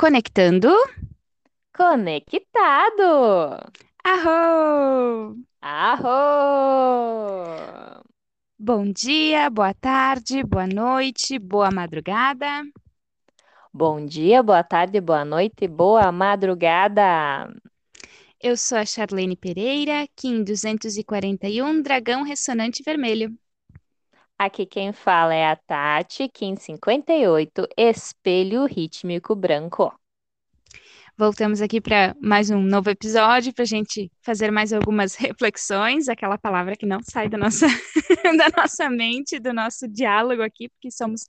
Conectando. Conectado! Arro! Arro! Bom dia, boa tarde, boa noite, boa madrugada. Bom dia, boa tarde, boa noite, boa madrugada. Eu sou a Charlene Pereira, Kim 241, Dragão Ressonante Vermelho. Aqui quem fala é a Tati, Kim 58, Espelho Rítmico Branco. Voltamos aqui para mais um novo episódio para a gente fazer mais algumas reflexões, aquela palavra que não sai da nossa, da nossa mente, do nosso diálogo aqui, porque somos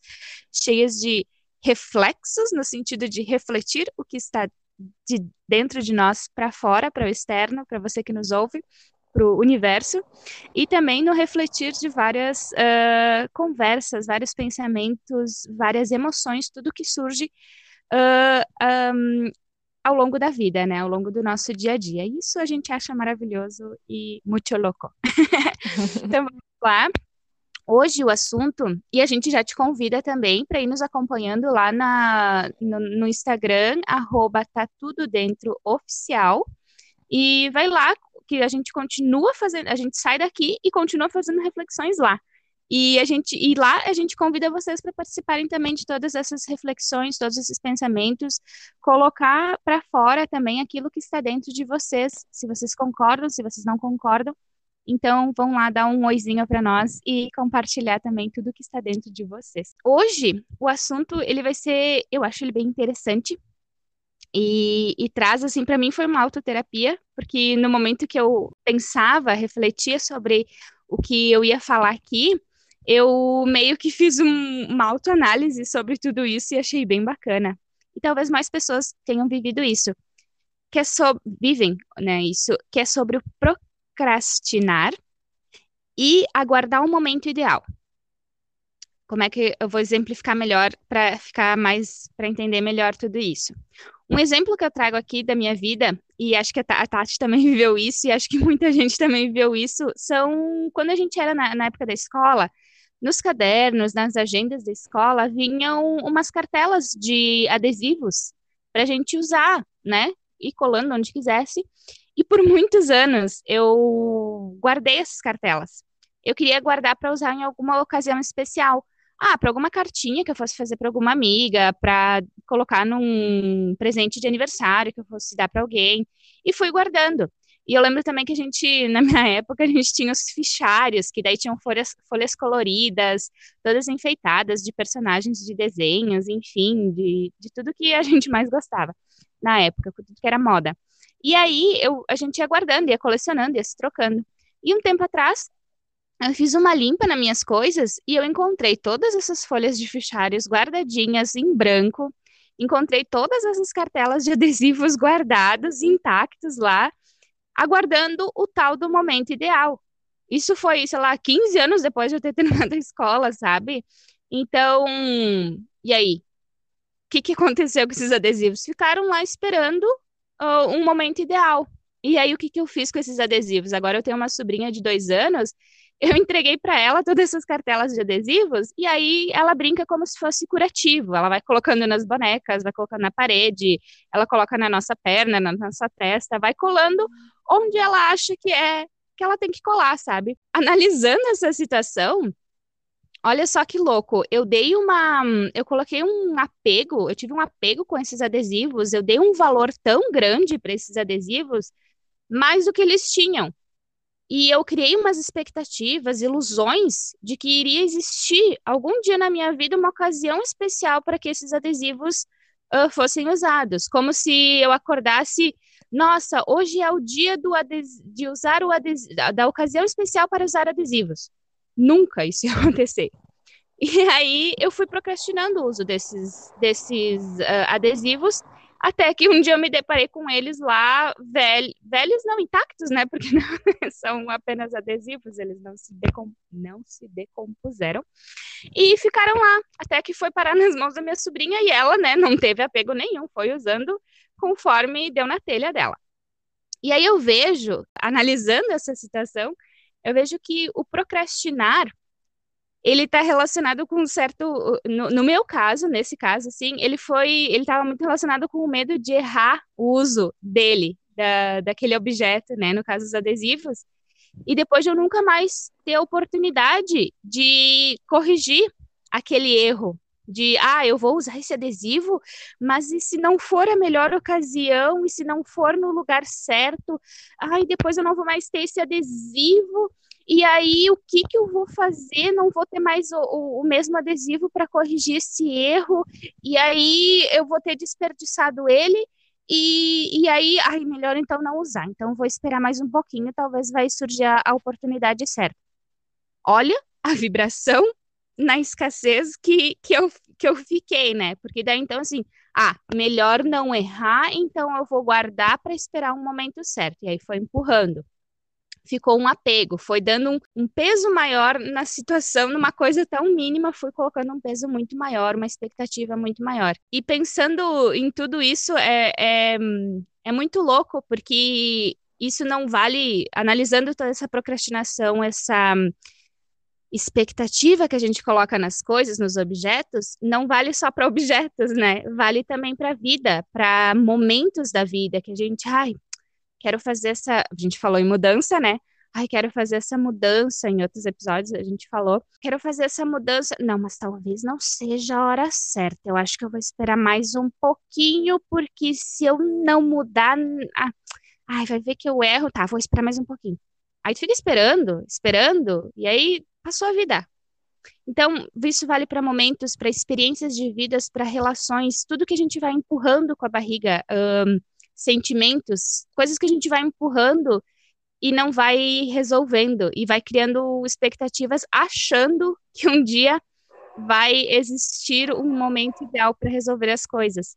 cheias de reflexos, no sentido de refletir o que está de dentro de nós para fora, para o externo, para você que nos ouve, para o universo, e também no refletir de várias uh, conversas, vários pensamentos, várias emoções, tudo que surge uh, um, ao longo da vida, né? Ao longo do nosso dia a dia. Isso a gente acha maravilhoso e muito louco. então vamos lá. Hoje o assunto, e a gente já te convida também para ir nos acompanhando lá na, no, no Instagram, arroba tá tudo dentro oficial. E vai lá que a gente continua fazendo, a gente sai daqui e continua fazendo reflexões lá. E a gente e lá a gente convida vocês para participarem também de todas essas reflexões, todos esses pensamentos, colocar para fora também aquilo que está dentro de vocês, se vocês concordam, se vocês não concordam. Então, vão lá dar um oizinho para nós e compartilhar também tudo que está dentro de vocês. Hoje, o assunto ele vai ser, eu acho ele bem interessante, e, e, traz, assim, para mim foi uma autoterapia, porque no momento que eu pensava, refletia sobre o que eu ia falar aqui, eu meio que fiz um, uma autoanálise sobre tudo isso e achei bem bacana. E talvez mais pessoas tenham vivido isso. Que é sobre, vivem, né, isso, que é sobre o procrastinar e aguardar o momento ideal. Como é que eu vou exemplificar melhor para ficar mais, para entender melhor tudo isso? Um exemplo que eu trago aqui da minha vida, e acho que a Tati também viveu isso, e acho que muita gente também viveu isso, são quando a gente era na, na época da escola, nos cadernos, nas agendas da escola, vinham umas cartelas de adesivos para a gente usar, né? E colando onde quisesse. E por muitos anos eu guardei essas cartelas. Eu queria guardar para usar em alguma ocasião especial. Ah, para alguma cartinha que eu fosse fazer para alguma amiga, para colocar num presente de aniversário que eu fosse dar para alguém. E fui guardando. E eu lembro também que a gente, na minha época, a gente tinha os fichários, que daí tinham folhas, folhas coloridas, todas enfeitadas de personagens de desenhos, enfim, de, de tudo que a gente mais gostava na época, tudo que era moda. E aí eu, a gente ia guardando, ia colecionando, ia se trocando. E um tempo atrás, eu fiz uma limpa nas minhas coisas e eu encontrei todas essas folhas de fichários guardadinhas em branco, encontrei todas essas cartelas de adesivos guardados, intactos lá, aguardando o tal do momento ideal. Isso foi, sei lá, 15 anos depois de eu ter terminado a escola, sabe? Então, e aí? O que, que aconteceu com esses adesivos? Ficaram lá esperando uh, um momento ideal. E aí, o que, que eu fiz com esses adesivos? Agora eu tenho uma sobrinha de dois anos eu entreguei para ela todas essas cartelas de adesivos e aí ela brinca como se fosse curativo. Ela vai colocando nas bonecas, vai colocando na parede, ela coloca na nossa perna, na nossa testa, vai colando onde ela acha que é que ela tem que colar, sabe? Analisando essa situação, olha só que louco. Eu dei uma, eu coloquei um apego, eu tive um apego com esses adesivos, eu dei um valor tão grande para esses adesivos, mais do que eles tinham. E eu criei umas expectativas, ilusões de que iria existir algum dia na minha vida uma ocasião especial para que esses adesivos uh, fossem usados. Como se eu acordasse, nossa, hoje é o dia de usar o da ocasião especial para usar adesivos. Nunca isso ia acontecer. E aí eu fui procrastinando o uso desses, desses uh, adesivos até que um dia eu me deparei com eles lá, velhos, velhos não intactos, né? Porque não, são apenas adesivos, eles não se, decom, não se decompuseram. E ficaram lá, até que foi parar nas mãos da minha sobrinha e ela, né, não teve apego nenhum, foi usando conforme deu na telha dela. E aí eu vejo, analisando essa situação, eu vejo que o procrastinar ele está relacionado com um certo, no, no, meu caso, nesse caso, assim, ele foi, ele estava muito relacionado com o medo de errar o uso dele, da, daquele objeto, né, no caso dos adesivos, e depois de eu nunca mais ter a oportunidade de corrigir aquele erro, de, ah, eu vou usar esse adesivo, mas e se não for a melhor ocasião, e se não for no lugar certo, ai, depois eu não vou mais ter esse adesivo, e aí, o que, que eu vou fazer? Não vou ter mais o, o, o mesmo adesivo para corrigir esse erro, e aí eu vou ter desperdiçado ele, e, e aí, ai, melhor então não usar. Então, vou esperar mais um pouquinho, talvez vai surgir a, a oportunidade certa. Olha a vibração na escassez que, que, eu, que eu fiquei, né? Porque daí, então, assim, ah, melhor não errar, então eu vou guardar para esperar um momento certo. E aí foi empurrando ficou um apego, foi dando um, um, peso maior na situação, numa coisa tão mínima, fui colocando um peso muito maior, uma expectativa muito maior. E pensando em tudo isso, é, é, é muito louco, porque isso não vale, analisando toda essa procrastinação, essa expectativa que a gente coloca nas coisas, nos objetos, não vale só para objetos, né? Vale também para a vida, para momentos da vida que a gente, ai, quero fazer essa. A gente falou em mudança, né? Ai, quero fazer essa mudança. Em outros episódios a gente falou. Quero fazer essa mudança. Não, mas talvez não seja a hora certa. Eu acho que eu vou esperar mais um pouquinho, porque se eu não mudar. Ah, ai, vai ver que eu erro. Tá, vou esperar mais um pouquinho. Aí tu fica esperando, esperando, e aí passou a vida. Então, isso vale para momentos, para experiências de vidas, para relações, tudo que a gente vai empurrando com a barriga. Um, sentimentos, coisas que a gente vai empurrando e não vai resolvendo e vai criando expectativas achando que um dia vai existir um momento ideal para resolver as coisas.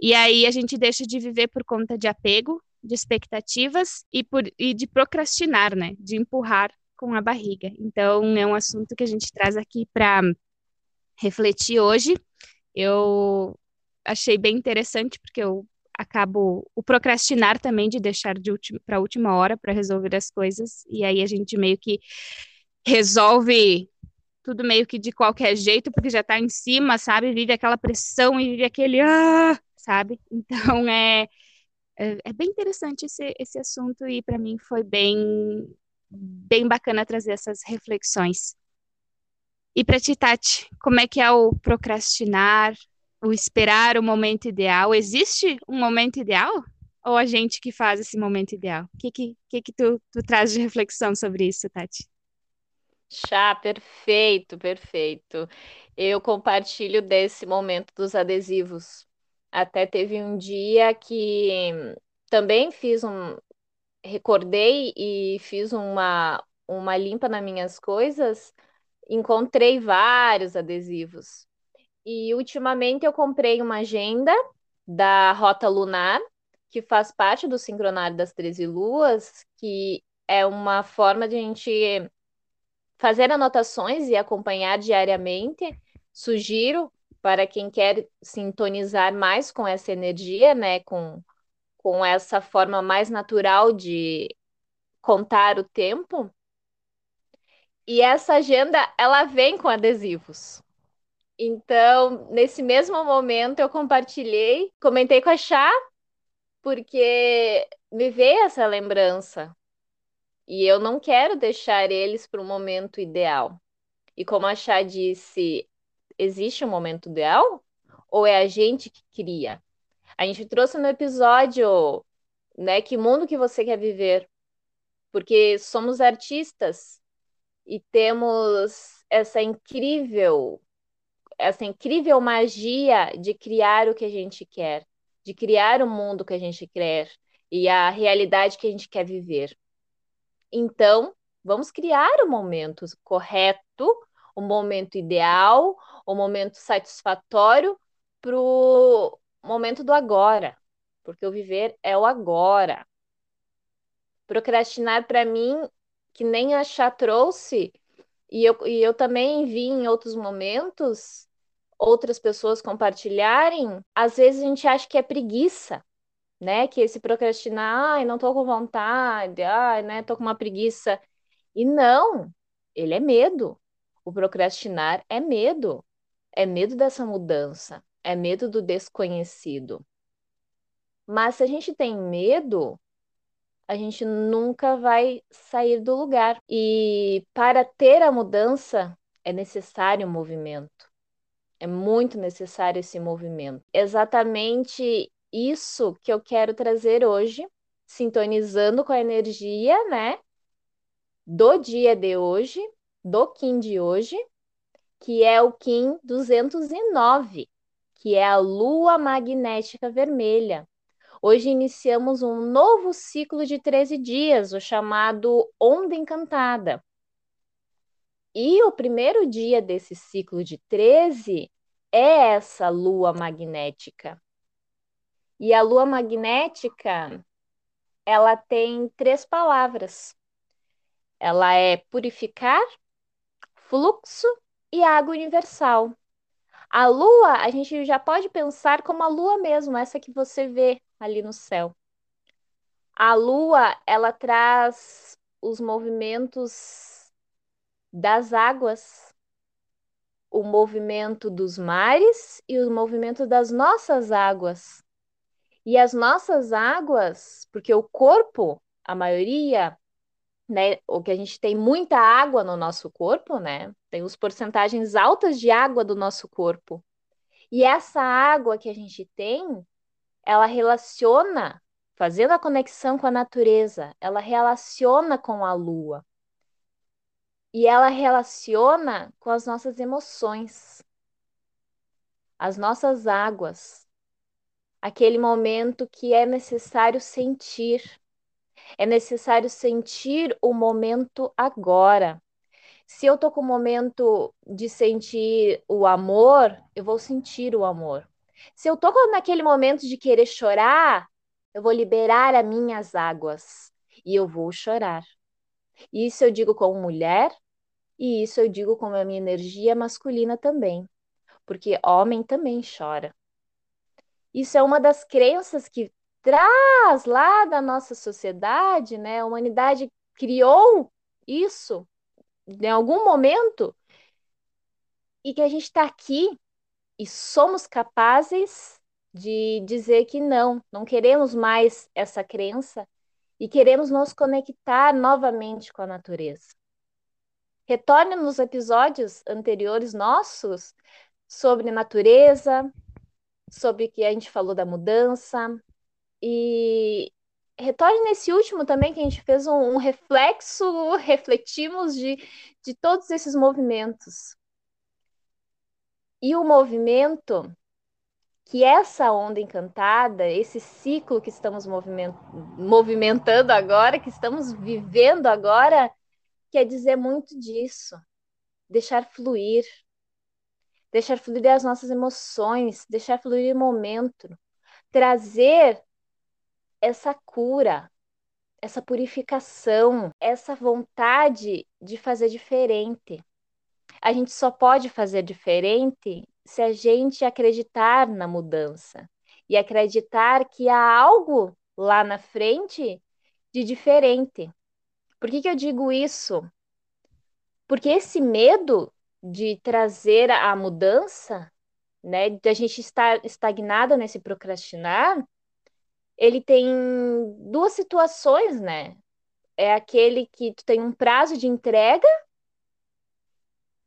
E aí a gente deixa de viver por conta de apego, de expectativas e, por, e de procrastinar, né? De empurrar com a barriga. Então é um assunto que a gente traz aqui para refletir hoje. Eu achei bem interessante porque eu acabo o procrastinar também de deixar de para a última hora para resolver as coisas e aí a gente meio que resolve tudo meio que de qualquer jeito porque já está em cima, sabe? Vive aquela pressão e vive aquele ah, sabe? Então é é, é bem interessante esse, esse assunto e para mim foi bem bem bacana trazer essas reflexões. E para ti, Tati, como é que é o procrastinar? O esperar o momento ideal. Existe um momento ideal? Ou a gente que faz esse momento ideal? O que, que, que, que tu, tu traz de reflexão sobre isso, Tati? Chá, perfeito, perfeito. Eu compartilho desse momento dos adesivos. Até teve um dia que também fiz um. Recordei e fiz uma, uma limpa nas minhas coisas, encontrei vários adesivos. E ultimamente eu comprei uma agenda da Rota Lunar, que faz parte do Sincronário das 13 Luas, que é uma forma de a gente fazer anotações e acompanhar diariamente. Sugiro para quem quer sintonizar mais com essa energia, né, com, com essa forma mais natural de contar o tempo. E essa agenda, ela vem com adesivos. Então, nesse mesmo momento, eu compartilhei, comentei com a Chá, porque me veio essa lembrança. E eu não quero deixar eles para o momento ideal. E como a Chá disse, existe um momento ideal? Ou é a gente que cria? A gente trouxe no episódio, né, que mundo que você quer viver? Porque somos artistas e temos essa incrível essa incrível magia de criar o que a gente quer, de criar o mundo que a gente quer e a realidade que a gente quer viver. Então, vamos criar o momento correto, o momento ideal, o momento satisfatório para o momento do agora, porque o viver é o agora. Procrastinar para mim, que nem a Chá trouxe, e eu, e eu também vi em outros momentos outras pessoas compartilharem, às vezes a gente acha que é preguiça, né? Que esse procrastinar, ai, não tô com vontade, ai, né, tô com uma preguiça. E não, ele é medo. O procrastinar é medo, é medo dessa mudança, é medo do desconhecido. Mas se a gente tem medo, a gente nunca vai sair do lugar. E para ter a mudança é necessário movimento. É muito necessário esse movimento. Exatamente isso que eu quero trazer hoje, sintonizando com a energia, né, do dia de hoje, do Kim de hoje, que é o Kim 209, que é a lua magnética vermelha. Hoje iniciamos um novo ciclo de 13 dias, o chamado Onda Encantada. E o primeiro dia desse ciclo de 13 é essa lua magnética. E a lua magnética, ela tem três palavras. Ela é purificar, fluxo e água universal. A lua, a gente já pode pensar como a lua mesmo, essa que você vê ali no céu. A lua, ela traz os movimentos das águas, o movimento dos mares e o movimento das nossas águas. E as nossas águas, porque o corpo, a maioria, né, o que a gente tem muita água no nosso corpo, né? Tem os porcentagens altas de água do nosso corpo. E essa água que a gente tem, ela relaciona, fazendo a conexão com a natureza, ela relaciona com a lua. E ela relaciona com as nossas emoções, as nossas águas, aquele momento que é necessário sentir. É necessário sentir o momento agora. Se eu tô com o momento de sentir o amor, eu vou sentir o amor. Se eu tô naquele momento de querer chorar, eu vou liberar as minhas águas e eu vou chorar. Isso eu digo como mulher e isso eu digo como a minha energia masculina também, porque homem também chora. Isso é uma das crenças que traz lá da nossa sociedade, né? A humanidade criou isso em algum momento e que a gente está aqui e somos capazes de dizer que não, não queremos mais essa crença e queremos nos conectar novamente com a natureza. Retorne nos episódios anteriores nossos sobre natureza, sobre o que a gente falou da mudança e retorne nesse último também que a gente fez um, um reflexo, refletimos de, de todos esses movimentos. E o movimento que essa onda encantada, esse ciclo que estamos movimentando agora, que estamos vivendo agora, quer dizer muito disso. Deixar fluir. Deixar fluir as nossas emoções, deixar fluir o momento. Trazer essa cura, essa purificação, essa vontade de fazer diferente a gente só pode fazer diferente se a gente acreditar na mudança e acreditar que há algo lá na frente de diferente. Por que, que eu digo isso? Porque esse medo de trazer a mudança, né, de a gente estar estagnada nesse procrastinar, ele tem duas situações, né? É aquele que tu tem um prazo de entrega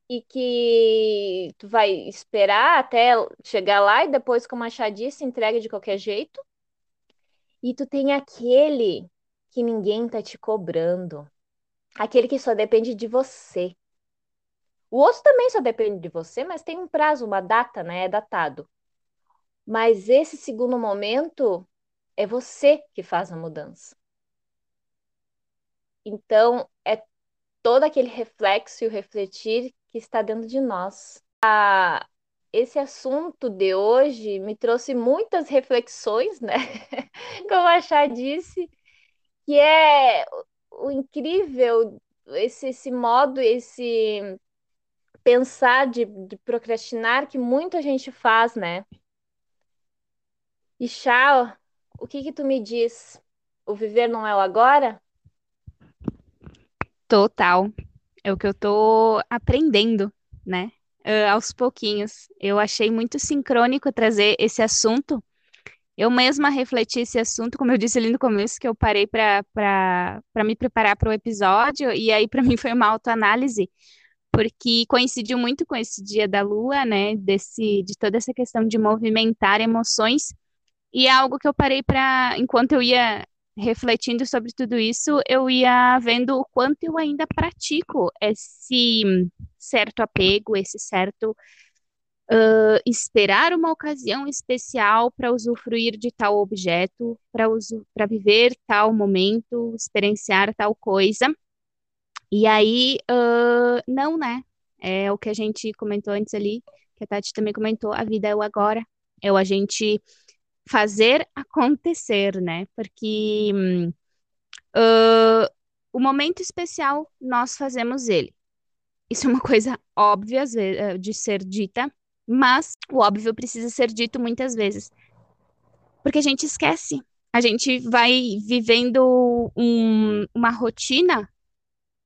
e que tu vai esperar até chegar lá e depois, como a Chá disse, entrega de qualquer jeito. E tu tem aquele que ninguém tá te cobrando. Aquele que só depende de você. O osso também só depende de você, mas tem um prazo, uma data, né? É datado. Mas esse segundo momento é você que faz a mudança. Então, é todo aquele reflexo e o refletir que está dentro de nós. Ah, esse assunto de hoje me trouxe muitas reflexões, né? Como a Chá disse, que é o incrível esse, esse modo, esse pensar de, de procrastinar que muita gente faz, né? E Chá, o que que tu me diz? O viver não é o agora? Total É o que eu tô aprendendo, né? Uh, aos pouquinhos. Eu achei muito sincrônico trazer esse assunto. Eu mesma refleti esse assunto, como eu disse ali no começo, que eu parei para me preparar para o episódio, e aí para mim foi uma autoanálise, porque coincidiu muito com esse dia da lua, né? Desse, de toda essa questão de movimentar emoções. E é algo que eu parei para, enquanto eu ia refletindo sobre tudo isso, eu ia vendo o quanto eu ainda pratico esse certo apego, esse certo uh, esperar uma ocasião especial para usufruir de tal objeto, para viver tal momento, experienciar tal coisa. E aí, uh, não, né? É o que a gente comentou antes ali, que a Tati também comentou, a vida é o agora. É o a gente fazer acontecer, né? Porque uh, o momento especial nós fazemos ele. Isso é uma coisa óbvia eh, de ser dita, mas o óbvio precisa ser dito muitas vezes. Porque a gente esquece. A gente vai vivendo um, uma rotina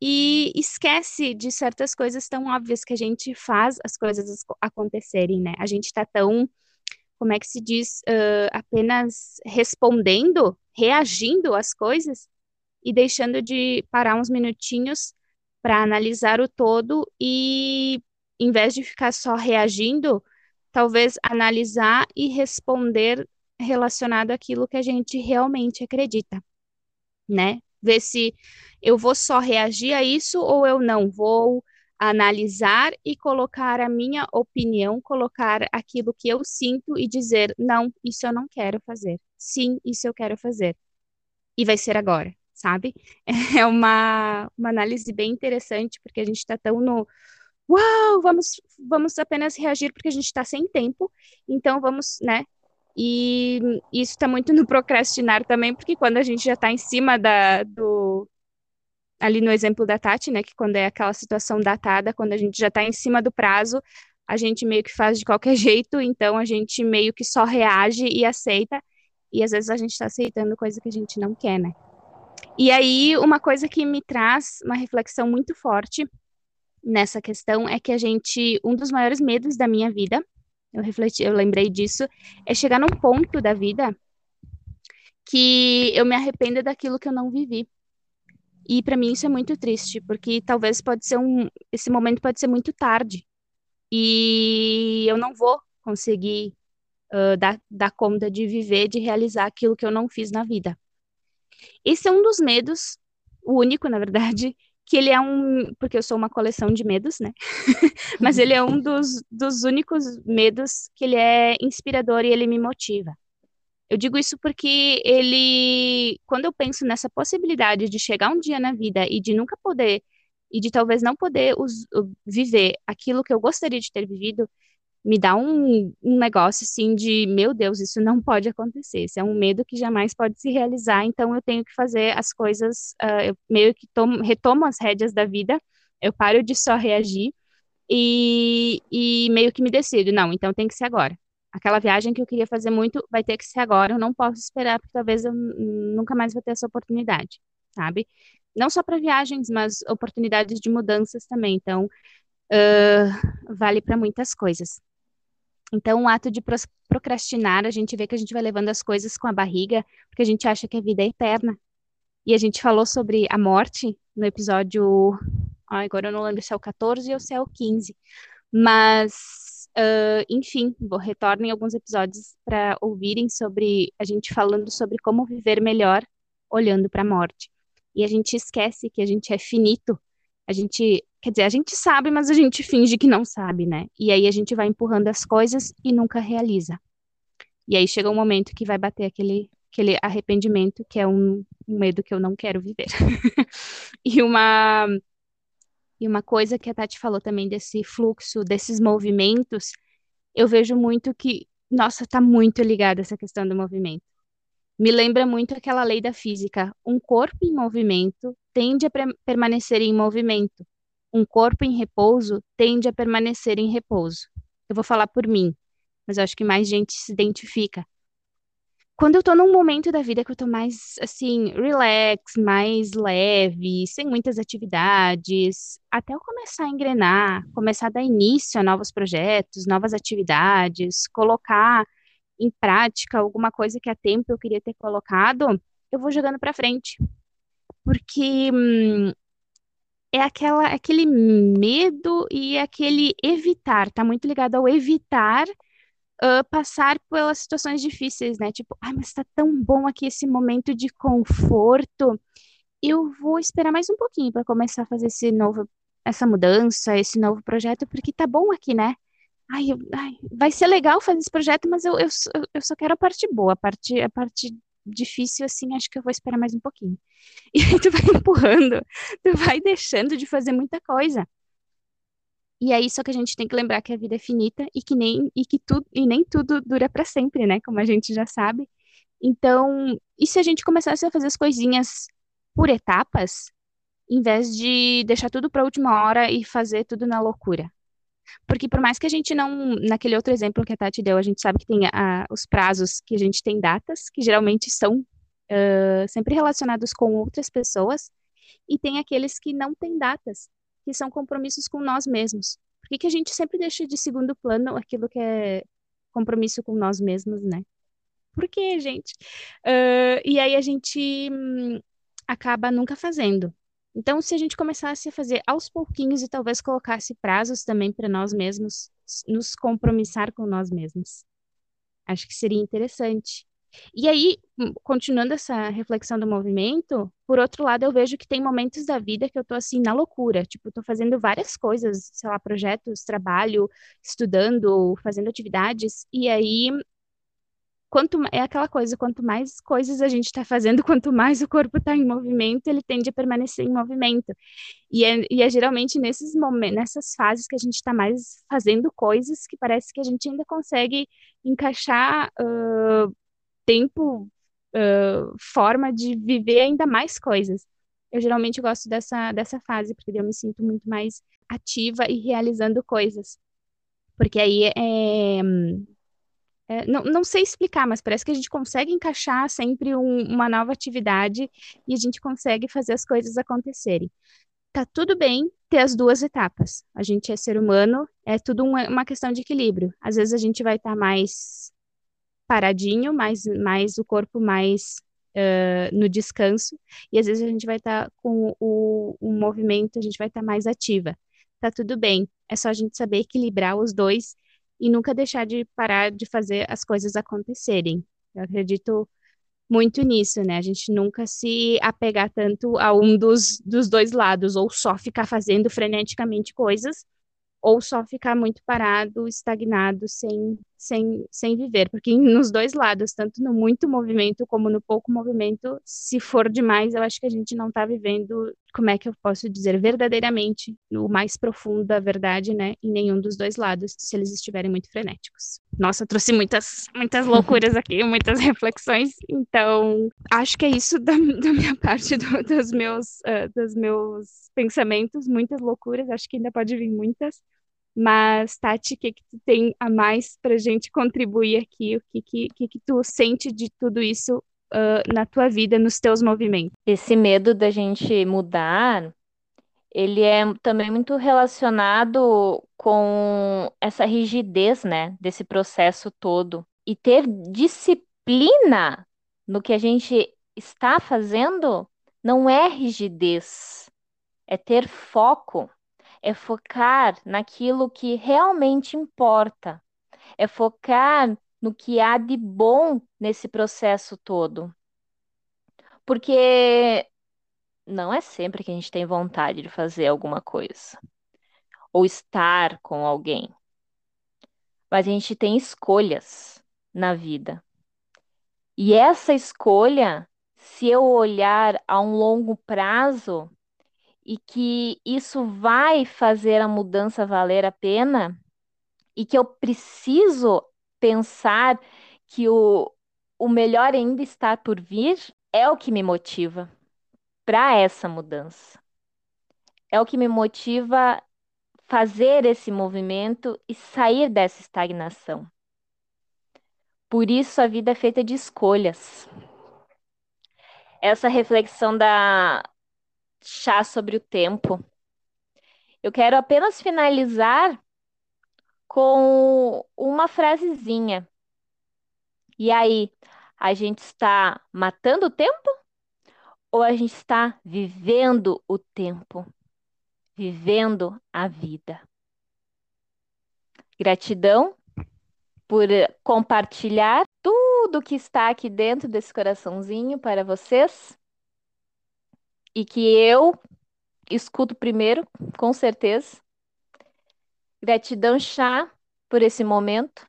e esquece de certas coisas tão óbvias que a gente faz as coisas acontecerem, né? A gente está tão como é que se diz, uh, apenas respondendo, reagindo às coisas e deixando de parar uns minutinhos para analisar o todo e, em vez de ficar só reagindo, talvez analisar e responder relacionado àquilo que a gente realmente acredita, né? Ver se eu vou só reagir a isso ou eu não vou analisar e colocar a minha opinião, colocar aquilo que eu sinto e dizer: não, isso eu não quero fazer. Sim, isso eu quero fazer. E vai ser agora, sabe? É uma, uma análise bem interessante, porque a gente está tão no. Uau, vamos, vamos apenas reagir porque a gente está sem tempo, então vamos, né? E isso está muito no procrastinar também, porque quando a gente já está em cima da, do, ali no exemplo da Tati, né, que quando é aquela situação datada, quando a gente já está em cima do prazo, a gente meio que faz de qualquer jeito, então a gente meio que só reage e aceita, e às vezes a gente está aceitando coisa que a gente não quer, né? E aí, uma coisa que me traz uma reflexão muito forte nessa questão é que a gente, um dos maiores medos da minha vida, eu refleti, eu lembrei disso, é chegar num ponto da vida que eu me arrependa daquilo que eu não vivi. E para mim isso é muito triste, porque talvez pode ser um, esse momento pode ser muito tarde. E eu não vou conseguir uh, dar, dar conta de viver, de realizar aquilo que eu não fiz na vida. Esse é um dos medos, o único, na verdade, que ele é um, porque eu sou uma coleção de medos, né? Mas ele é um dos, dos únicos medos que ele é inspirador e ele me motiva. Eu digo isso porque ele, quando eu penso nessa possibilidade de chegar um dia na vida e de nunca poder, e de talvez não poder us, viver aquilo que eu gostaria de ter vivido, me dá um, um negócio assim de, meu Deus, isso não pode acontecer. Isso é um medo que jamais pode se realizar, então eu tenho que fazer as coisas, uh, eu meio que tomo, retomo as rédeas da vida, eu paro de só reagir e, e meio que me decido, não, então tem que ser agora aquela viagem que eu queria fazer muito vai ter que ser agora, eu não posso esperar, porque talvez eu nunca mais vou ter essa oportunidade, sabe? Não só para viagens, mas oportunidades de mudanças também. Então, uh, vale para muitas coisas. Então, o ato de procrastinar, a gente vê que a gente vai levando as coisas com a barriga, porque a gente acha que a vida é eterna. E a gente falou sobre a morte no episódio. agora eu não lembro se é o 14 ou se é o 15. Mas Uh, enfim, vou retornem alguns episódios para ouvirem sobre a gente falando sobre como viver melhor olhando para a morte. E a gente esquece que a gente é finito. A gente, quer dizer, a gente sabe, mas a gente finge que não sabe, né? E aí a gente vai empurrando as coisas e nunca realiza. E aí chega um momento que vai bater aquele aquele arrependimento que é um, um medo que eu não quero viver. e uma e uma coisa que a Tati falou também desse fluxo, desses movimentos, eu vejo muito que, nossa, está muito ligada essa questão do movimento. Me lembra muito aquela lei da física. Um corpo em movimento tende a permanecer em movimento. Um corpo em repouso tende a permanecer em repouso. Eu vou falar por mim, mas acho que mais gente se identifica. Quando eu tô num momento da vida que eu tô mais, assim, relax, mais leve, sem muitas atividades, até eu começar a engrenar, começar a dar início a novos projetos, novas atividades, colocar em prática alguma coisa que há tempo eu queria ter colocado, eu vou jogando para frente. Porque hum, é aquela, aquele medo e aquele evitar, tá muito ligado ao evitar uh, passar pelas situações difíceis, né? Tipo, ai, mas tá tão bom aqui esse momento de conforto. Eu vou esperar mais um pouquinho para começar a fazer esse novo, essa mudança, esse novo projeto, porque tá bom aqui, né? Ai, eu, ai, vai ser legal fazer esse projeto, mas eu, eu, eu só quero a parte boa, a parte, a parte difícil, assim, acho que eu vou esperar mais um pouquinho. E aí tu vai empurrando, tu vai deixando de fazer muita coisa. E aí só que a gente tem que lembrar que a vida é finita e que nem e que tudo e nem tudo dura para sempre, né? Como a gente já sabe. Então, e se a gente começasse a fazer as coisinhas por etapas, em vez de deixar tudo para a última hora e fazer tudo na loucura? Porque por mais que a gente não, naquele outro exemplo que a Tati deu, a gente sabe que tem a, os prazos, que a gente tem datas, que geralmente são uh, sempre relacionados com outras pessoas, e tem aqueles que não têm datas que são compromissos com nós mesmos. Por que, que a gente sempre deixa de segundo plano aquilo que é compromisso com nós mesmos, né? Por que, gente? Uh, e aí a gente hum, acaba nunca fazendo. Então, se a gente começasse a fazer aos pouquinhos e talvez colocasse prazos também para nós mesmos, nos compromissar com nós mesmos, acho que seria interessante. E aí, hum, continuando essa reflexão do movimento, por outro lado, eu vejo que tem momentos da vida que eu tô assim na loucura, tipo, tô fazendo várias coisas, sei lá, projetos, trabalho, estudando, fazendo atividades, e aí quanto é aquela coisa, quanto mais coisas a gente está fazendo, quanto mais o corpo está em movimento, ele tende a permanecer em movimento. E é, e é geralmente nesses momentos, nessas fases que a gente está mais fazendo coisas que parece que a gente ainda consegue encaixar uh, tempo, uh, forma de viver ainda mais coisas. Eu geralmente gosto dessa, dessa fase, porque eu me sinto muito mais ativa e realizando coisas. Porque aí é, é, não, não sei explicar, mas parece que a gente consegue encaixar sempre um, uma nova atividade e a gente consegue fazer as coisas acontecerem. Tá tudo bem ter as duas etapas. A gente é ser humano, é tudo uma, questão de equilíbrio. Às vezes a gente vai estar tá mais paradinho, mais, mais o corpo mais uh, no descanso, e às vezes a gente vai estar tá com o, o movimento, a gente vai estar tá mais ativa. Tá tudo bem, é só a gente saber equilibrar os dois e nunca deixar de parar de fazer as coisas acontecerem. Eu acredito muito nisso, né? A gente nunca se apegar tanto a um dos, dos dois lados, ou só ficar fazendo freneticamente coisas, ou só ficar muito parado, estagnado, sem, sem, sem viver. Porque nos dois lados, tanto no muito movimento como no pouco movimento, se for demais, eu acho que a gente não está vivendo, como é que eu posso dizer, verdadeiramente, o mais profundo da verdade, né? Em nenhum dos dois lados, se eles estiverem muito frenéticos. Nossa, trouxe muitas, muitas loucuras aqui, muitas reflexões. Então, acho que é isso da, da minha parte, do, dos, meus, uh, dos meus pensamentos, muitas loucuras, acho que ainda pode vir muitas. Mas, Tati, o que, que tu tem a mais para gente contribuir aqui? O que, que, que, que tu sente de tudo isso uh, na tua vida, nos teus movimentos? Esse medo da gente mudar, ele é também muito relacionado com essa rigidez, né, desse processo todo. E ter disciplina no que a gente está fazendo não é rigidez, é ter foco é focar naquilo que realmente importa, é focar no que há de bom nesse processo todo. Porque não é sempre que a gente tem vontade de fazer alguma coisa ou estar com alguém. Mas a gente tem escolhas na vida. E essa escolha, se eu olhar a um longo prazo, e que isso vai fazer a mudança valer a pena e que eu preciso pensar que o, o melhor ainda está por vir, é o que me motiva para essa mudança. É o que me motiva fazer esse movimento e sair dessa estagnação. Por isso a vida é feita de escolhas. Essa reflexão da chá sobre o tempo. Eu quero apenas finalizar com uma frasezinha. E aí, a gente está matando o tempo ou a gente está vivendo o tempo? Vivendo a vida. Gratidão por compartilhar tudo que está aqui dentro desse coraçãozinho para vocês. E que eu escuto primeiro, com certeza. Gratidão, chá, por esse momento.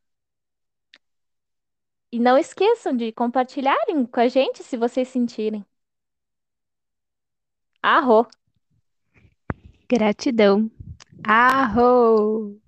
E não esqueçam de compartilharem com a gente se vocês sentirem. Arro! Gratidão. Arro!